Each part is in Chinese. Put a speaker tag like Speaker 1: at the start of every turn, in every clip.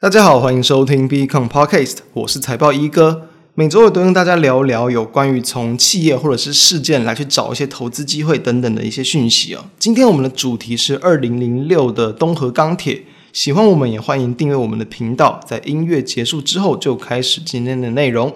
Speaker 1: 大家好，欢迎收听 BECON Podcast，我是财报一哥。每周我都跟大家聊聊有关于从企业或者是事件来去找一些投资机会等等的一些讯息哦。今天我们的主题是二零零六的东河钢铁。喜欢我们也欢迎订阅我们的频道。在音乐结束之后，就开始今天的内容。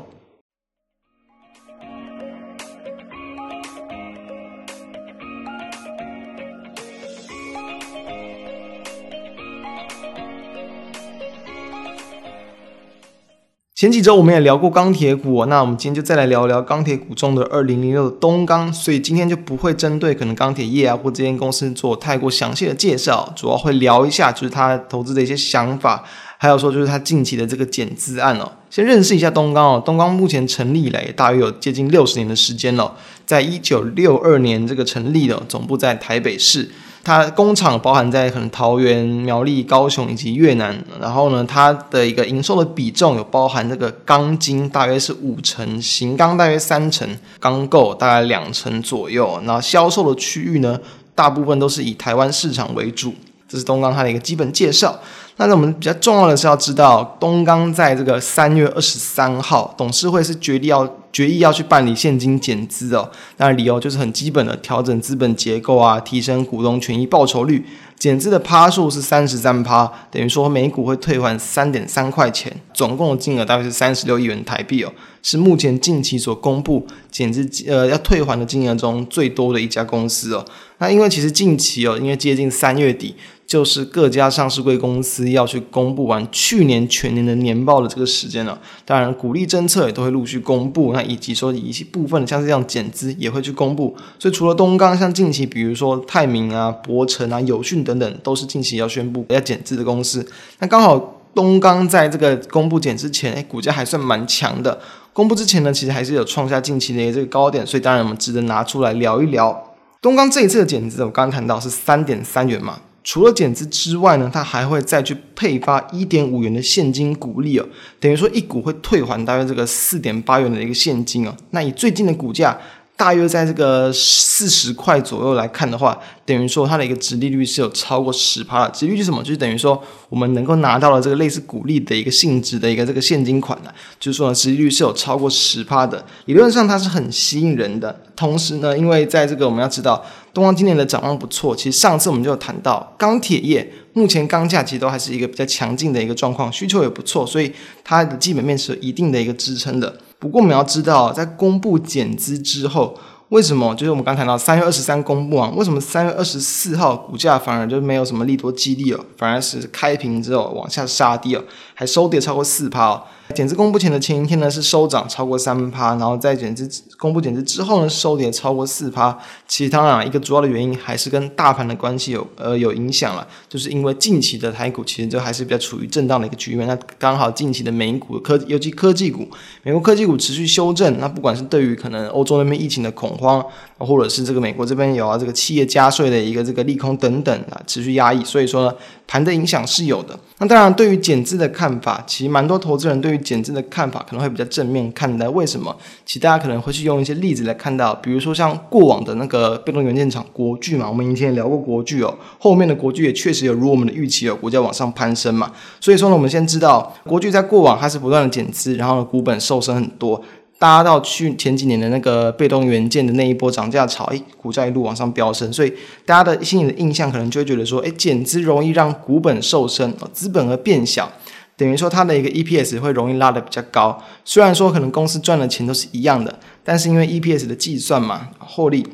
Speaker 1: 前几周我们也聊过钢铁股，那我们今天就再来聊聊钢铁股中的二零零六的东钢。所以今天就不会针对可能钢铁业啊或这间公司做太过详细的介绍，主要会聊一下就是他投资的一些想法，还有说就是他近期的这个减资案哦。先认识一下东钢哦，东钢目前成立以来大约有接近六十年的时间了，在一九六二年这个成立的，总部在台北市。它工厂包含在可能桃园、苗栗、高雄以及越南，然后呢，它的一个营收的比重有包含这个钢筋大约是五成，型钢大约三成，钢构大概两成左右。然后销售的区域呢，大部分都是以台湾市场为主。这是东钢它的一个基本介绍。那我们比较重要的是要知道，东钢在这个三月二十三号，董事会是决定要决议要去办理现金减资哦。那理由就是很基本的，调整资本结构啊，提升股东权益报酬率。减资的趴数是三十三趴，等于说每股会退还三点三块钱，总共的金额大概是三十六亿元台币哦，是目前近期所公布减资呃要退还的金额中最多的一家公司哦。那因为其实近期哦，因为接近三月底。就是各家上市贵公司要去公布完去年全年的年报的这个时间了，当然鼓励政策也都会陆续公布，那以及说一些部分像是这样减资也会去公布，所以除了东钢，像近期比如说泰明啊、博成啊、友讯等等，都是近期要宣布要减资的公司。那刚好东钢在这个公布减之前，哎，股价还算蛮强的。公布之前呢，其实还是有创下近期的一个这个高点，所以当然我们值得拿出来聊一聊。东钢这一次的减资，我刚刚谈到是三点三元嘛。除了减资之外呢，它还会再去配发一点五元的现金股利哦，等于说一股会退还大约这个四点八元的一个现金哦。那以最近的股价。大约在这个四十块左右来看的话，等于说它的一个殖利率是有超过十趴的。殖利率是什么？就是等于说我们能够拿到了这个类似股利的一个性质的一个这个现金款呢，就是说呢，殖利率是有超过十趴的。理论上它是很吸引人的。同时呢，因为在这个我们要知道，东方今年的展望不错。其实上次我们就有谈到，钢铁业目前钢价其实都还是一个比较强劲的一个状况，需求也不错，所以它的基本面是有一定的一个支撑的。不过我们要知道，在公布减资之后，为什么就是我们刚谈到三月二十三公布啊？为什么三月二十四号股价反而就没有什么利多激励了，反而是开平之后往下杀跌了，还收跌超过四趴。减资公布前的前一天呢，是收涨超过三趴，然后在减资公布减资之后呢，收跌超过四趴。其实当然一个主要的原因还是跟大盘的关系有呃有影响了，就是因为近期的台股其实就还是比较处于震荡的一个局面。那刚好近期的美股科尤其科技股，美国科技股持续修正，那不管是对于可能欧洲那边疫情的恐慌，或者是这个美国这边有啊这个企业加税的一个这个利空等等啊持续压抑，所以说呢盘的影响是有的。那当然对于减资的看法，其实蛮多投资人对于减资的看法可能会比较正面看待，为什么？其实大家可能会去用一些例子来看到，比如说像过往的那个被动元件厂国巨嘛，我们以前也聊过国巨哦，后面的国巨也确实有如我们的预期哦，股价往上攀升嘛。所以说呢，我们先知道国巨在过往它是不断的减资，然后呢股本瘦身很多。搭到去前几年的那个被动元件的那一波涨价潮，哎，股价一路往上飙升，所以大家的心里的印象可能就会觉得说，哎，减资容易让股本瘦身，资本额变小，等于说它的一个 EPS 会容易拉得比较高。虽然说可能公司赚的钱都是一样的，但是因为 EPS 的计算嘛，获利。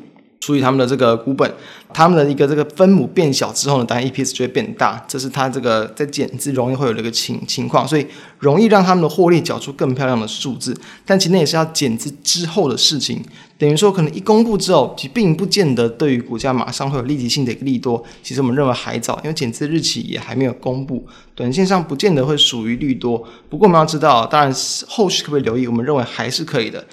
Speaker 1: 除以他们的这个股本，他们的一个这个分母变小之后呢，当然 EPS 就会变大，这是它这个在减资容易会有这个情情况，所以容易让他们的获利缴出更漂亮的数字。但其实那也是要减资之后的事情，等于说可能一公布之后，其实并不见得对于股价马上会有立即性的一个利多。其实我们认为还早，因为减资日期也还没有公布，短线上不见得会属于利多。不过我们要知道，当然后续可不可以留意，我们认为还是可以的。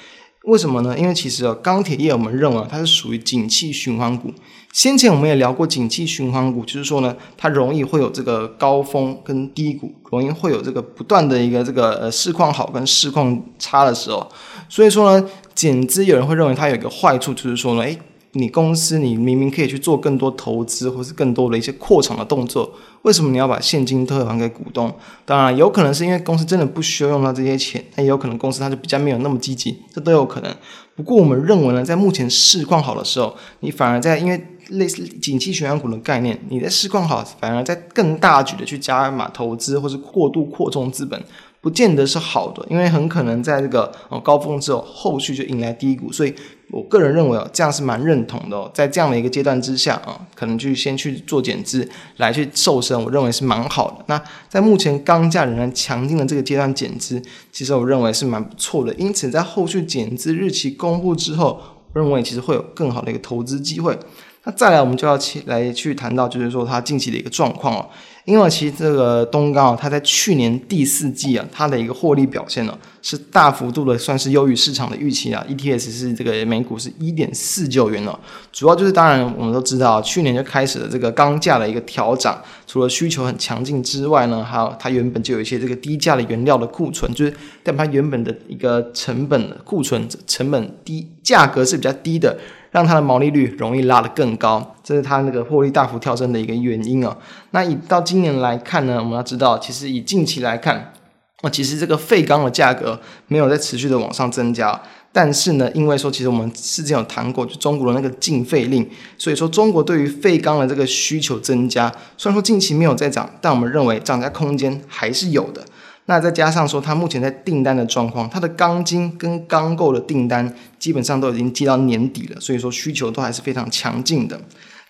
Speaker 1: 为什么呢？因为其实啊，钢铁业我们认为它是属于景气循环股。先前我们也聊过景气循环股，就是说呢，它容易会有这个高峰跟低谷，容易会有这个不断的一个这个呃市况好跟市况差的时候。所以说呢，减资有人会认为它有一个坏处，就是说呢，诶你公司你明明可以去做更多投资，或是更多的一些扩厂的动作，为什么你要把现金退还给股东？当然，有可能是因为公司真的不需要用到这些钱，那也有可能公司它就比较没有那么积极，这都有可能。不过我们认为呢，在目前市况好的时候，你反而在因为类似景气循环股的概念，你在市况好，反而在更大举的去加码投资，或是过度扩充资本。不见得是好的，因为很可能在这个哦高峰之后，后续就迎来低谷，所以我个人认为哦，这样是蛮认同的哦。在这样的一个阶段之下啊，可能就先去做减资来去瘦身，我认为是蛮好的。那在目前钢价仍然强劲的这个阶段减资，其实我认为是蛮不错的。因此，在后续减资日期公布之后，我认为其实会有更好的一个投资机会。那再来，我们就要去来去谈到，就是说它近期的一个状况哦。因为其实这个东钢啊，它在去年第四季啊，它的一个获利表现呢、是大幅度的算是优于市场的预期啊。ETS 是这个每股是一点四九元哦。主要就是当然我们都知道，去年就开始了这个钢价的一个调涨，除了需求很强劲之外呢，还有它原本就有一些这个低价的原料的库存，就是但它原本的一个成本库存成本低，价格是比较低的。让它的毛利率容易拉得更高，这是它那个获利大幅跳升的一个原因哦。那以到今年来看呢，我们要知道，其实以近期来看，哦，其实这个废钢的价格没有在持续的往上增加，但是呢，因为说其实我们之前有谈过，就中国的那个禁废令，所以说中国对于废钢的这个需求增加，虽然说近期没有在涨，但我们认为涨价空间还是有的。那再加上说，它目前在订单的状况，它的钢筋跟钢构的订单基本上都已经接到年底了，所以说需求都还是非常强劲的。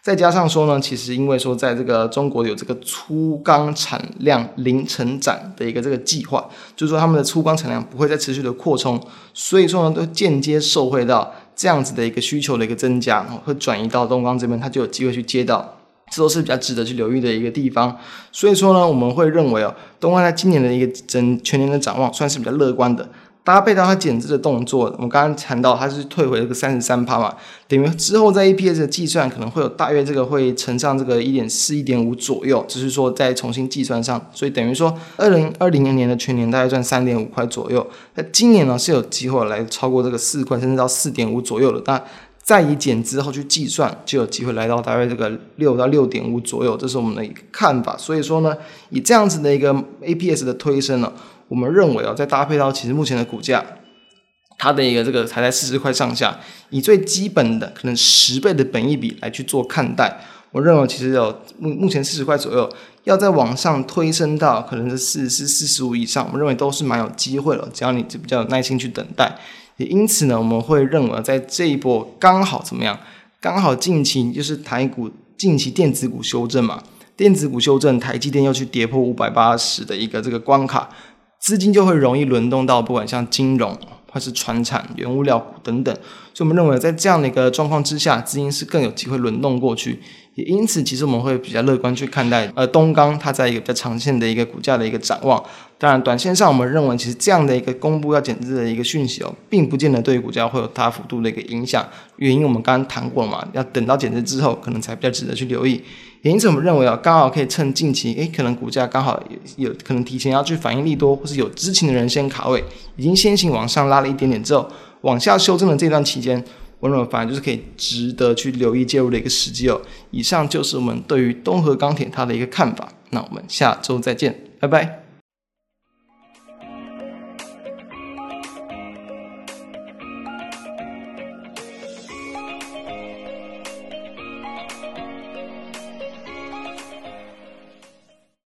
Speaker 1: 再加上说呢，其实因为说在这个中国有这个粗钢产量零成长的一个这个计划，就是说他们的粗钢产量不会再持续的扩充，所以说呢，都间接受惠到这样子的一个需求的一个增加，会转移到东钢这边，它就有机会去接到。这都是比较值得去留意的一个地方，所以说呢，我们会认为哦，东钢在今年的一个整全年的展望算是比较乐观的。搭配到它减资的动作，我们刚刚谈到它是退回这个三十三趴嘛，等于之后在 EPS 的计算可能会有大约这个会乘上这个一点四、一点五左右，只是说再重新计算上，所以等于说二零二零年的全年大概赚三点五块左右。那今年呢是有机会来超过这个四块，甚至到四点五左右的，但。再以减之后去计算，就有机会来到大约这个六到六点五左右，这是我们的一个看法。所以说呢，以这样子的一个 APS 的推升呢，我们认为啊，再搭配到其实目前的股价，它的一个这个才在四十块上下，以最基本的可能十倍的本益比来去做看待，我认为其实有目目前四十块左右，要再往上推升到可能是四十四十五以上，我们认为都是蛮有机会了，只要你比较有耐心去等待。也因此呢，我们会认为在这一波刚好怎么样？刚好近期就是台股近期电子股修正嘛，电子股修正，台积电又去跌破五百八十的一个这个关卡，资金就会容易轮动到不管像金融或是传产、原物料股等等。所以我们认为在这样的一个状况之下，资金是更有机会轮动过去。也因此，其实我们会比较乐观去看待呃东钢它在一个比较长线的一个股价的一个展望。当然，短线上我们认为，其实这样的一个公布要减资的一个讯息哦，并不见得对股价会有大幅度的一个影响。原因我们刚刚谈过了嘛，要等到减资之后，可能才比较值得去留意。也因此，我们认为啊，刚好可以趁近期，诶，可能股价刚好有可能提前要去反应利多，或是有知情的人先卡位，已经先行往上拉了一点点之后，往下修正的这段期间，我认为反而就是可以值得去留意介入的一个时机哦。以上就是我们对于东河钢铁它的一个看法。那我们下周再见，拜拜。